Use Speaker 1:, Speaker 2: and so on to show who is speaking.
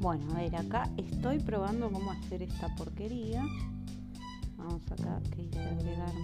Speaker 1: Bueno, a ver, acá estoy probando cómo hacer esta porquería. Vamos acá, que dice agregar